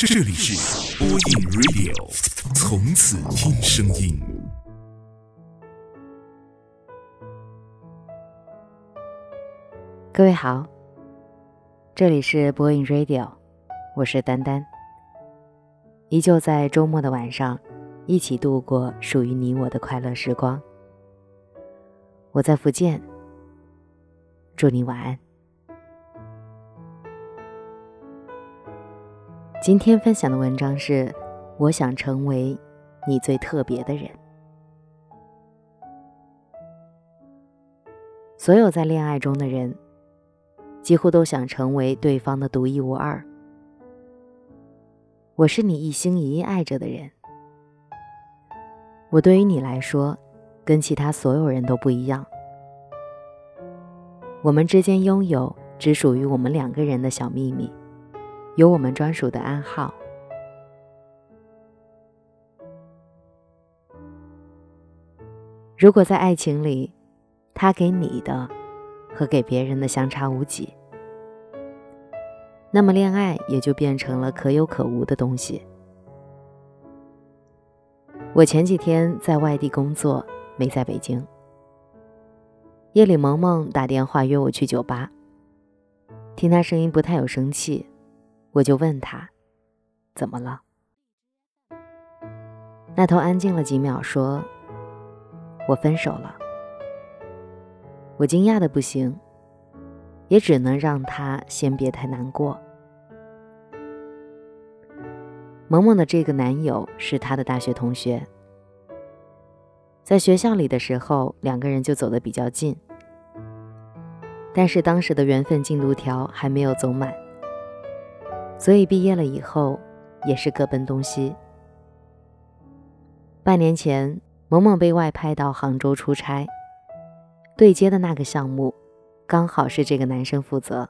这里是播音 Radio，从此听声音。各位好，这里是播音 Radio，我是丹丹。依旧在周末的晚上，一起度过属于你我的快乐时光。我在福建，祝你晚安。今天分享的文章是：我想成为你最特别的人。所有在恋爱中的人，几乎都想成为对方的独一无二。我是你一心一意爱着的人，我对于你来说，跟其他所有人都不一样。我们之间拥有只属于我们两个人的小秘密，有我们专属的暗号。如果在爱情里，他给你的和给别人的相差无几。那么，恋爱也就变成了可有可无的东西。我前几天在外地工作，没在北京。夜里，萌萌打电话约我去酒吧。听他声音不太有生气，我就问他：“怎么了？”那头安静了几秒，说：“我分手了。”我惊讶的不行。也只能让他先别太难过。萌萌的这个男友是她的大学同学，在学校里的时候，两个人就走得比较近。但是当时的缘分进度条还没有走满，所以毕业了以后也是各奔东西。半年前，萌萌被外派到杭州出差，对接的那个项目。刚好是这个男生负责，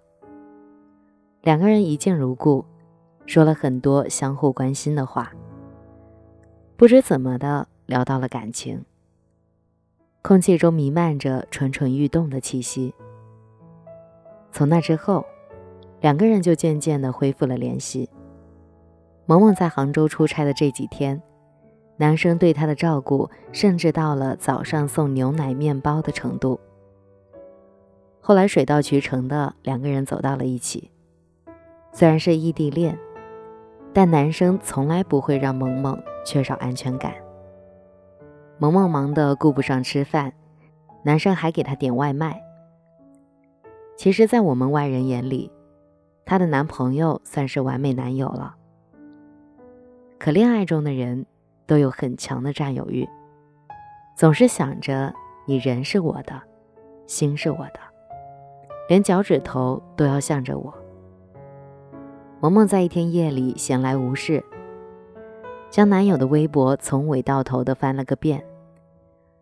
两个人一见如故，说了很多相互关心的话。不知怎么的聊到了感情，空气中弥漫着蠢蠢欲动的气息。从那之后，两个人就渐渐的恢复了联系。萌萌在杭州出差的这几天，男生对她的照顾甚至到了早上送牛奶、面包的程度。后来水到渠成的两个人走到了一起，虽然是异地恋，但男生从来不会让萌萌缺少安全感。萌萌忙得顾不上吃饭，男生还给她点外卖。其实，在我们外人眼里，她的男朋友算是完美男友了。可恋爱中的人都有很强的占有欲，总是想着你人是我的，心是我的。连脚趾头都要向着我。萌萌在一天夜里闲来无事，将男友的微博从尾到头的翻了个遍，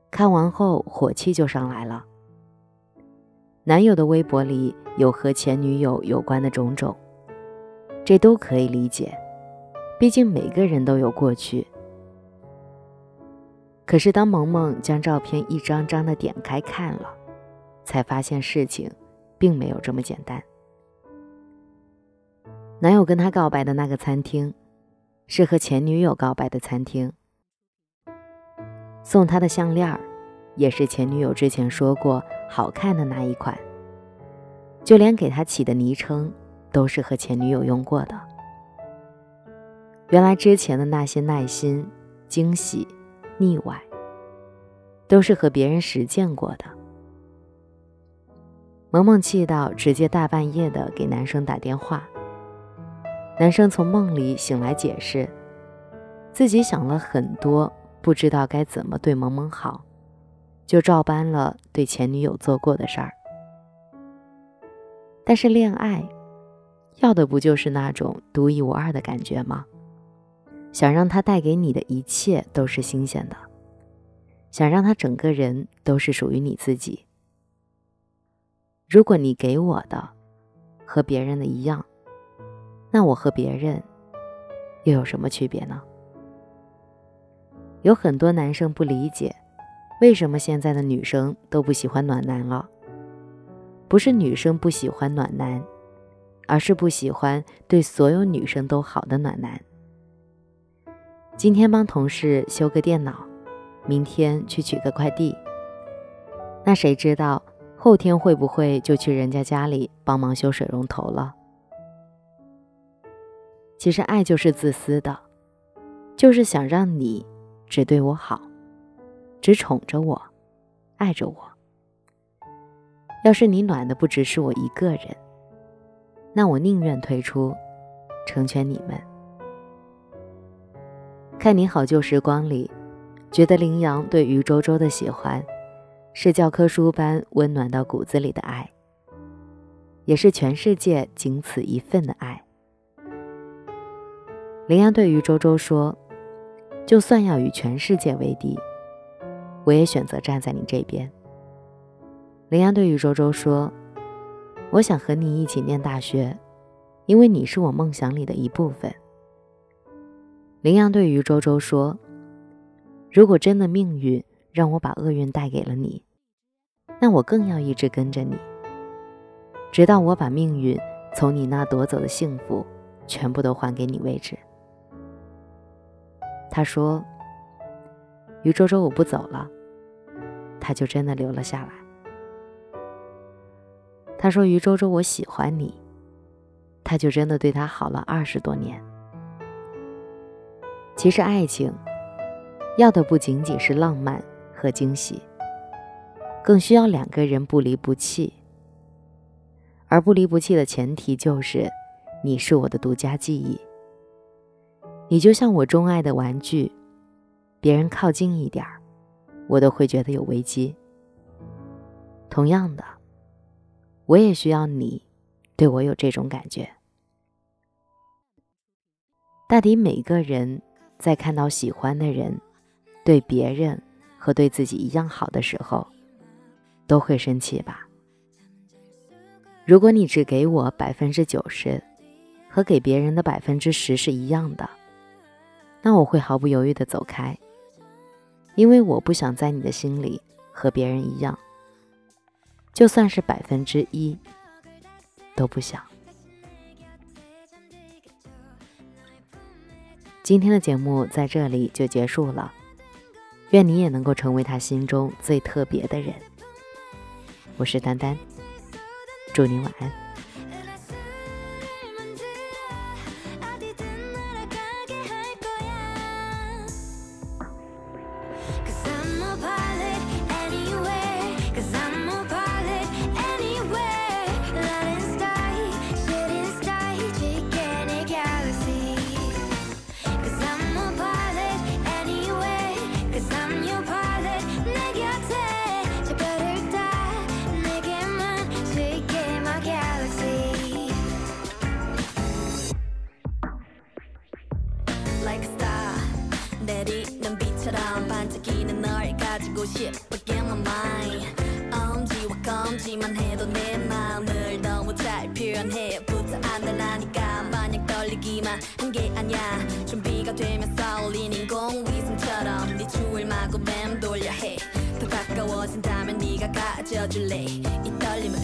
看完后火气就上来了。男友的微博里有和前女友有关的种种，这都可以理解，毕竟每个人都有过去。可是当萌萌将照片一张张的点开看了，才发现事情。并没有这么简单。男友跟她告白的那个餐厅，是和前女友告白的餐厅。送她的项链也是前女友之前说过好看的那一款。就连给他起的昵称，都是和前女友用过的。原来之前的那些耐心、惊喜、腻歪，都是和别人实践过的。萌萌气到直接大半夜的给男生打电话。男生从梦里醒来，解释自己想了很多，不知道该怎么对萌萌好，就照搬了对前女友做过的事儿。但是恋爱要的不就是那种独一无二的感觉吗？想让他带给你的一切都是新鲜的，想让他整个人都是属于你自己。如果你给我的和别人的一样，那我和别人又有什么区别呢？有很多男生不理解，为什么现在的女生都不喜欢暖男了？不是女生不喜欢暖男，而是不喜欢对所有女生都好的暖男。今天帮同事修个电脑，明天去取个快递，那谁知道后天会不会就去人家家里帮忙修水龙头了？其实爱就是自私的，就是想让你只对我好，只宠着我，爱着我。要是你暖的不只是我一个人，那我宁愿退出，成全你们。看你好旧时光里，觉得林阳对于周周的喜欢，是教科书般温暖到骨子里的爱，也是全世界仅此一份的爱。林阳对于周周说：“就算要与全世界为敌，我也选择站在你这边。”羚羊对于周周说：“我想和你一起念大学，因为你是我梦想里的一部分。”羚羊对于周周说：“如果真的命运让我把厄运带给了你，那我更要一直跟着你，直到我把命运从你那夺走的幸福全部都还给你为止。”他说：“于周周，我不走了。”他就真的留了下来。他说：“于周周，我喜欢你。”他就真的对他好了二十多年。其实爱情要的不仅仅是浪漫和惊喜，更需要两个人不离不弃。而不离不弃的前提就是，你是我的独家记忆。你就像我钟爱的玩具，别人靠近一点儿，我都会觉得有危机。同样的，我也需要你对我有这种感觉。大抵每个人在看到喜欢的人对别人和对自己一样好的时候，都会生气吧？如果你只给我百分之九十，和给别人的百分之十是一样的。那我会毫不犹豫的走开，因为我不想在你的心里和别人一样，就算是百分之一都不想。今天的节目在这里就结束了，愿你也能够成为他心中最特别的人。我是丹丹，祝你晚安。 싶어 get my mind. 엄지와 검지만 해도 내 마음을 너무 잘 표현해. 부터 안달나니까 마냥 떨리기만 한 게 아니야. 준비가 되면 쏠리는 공위성처럼 네 주을 마구 맴돌려 해더 가까워진다면 네가 가져줄래? 이 떨림을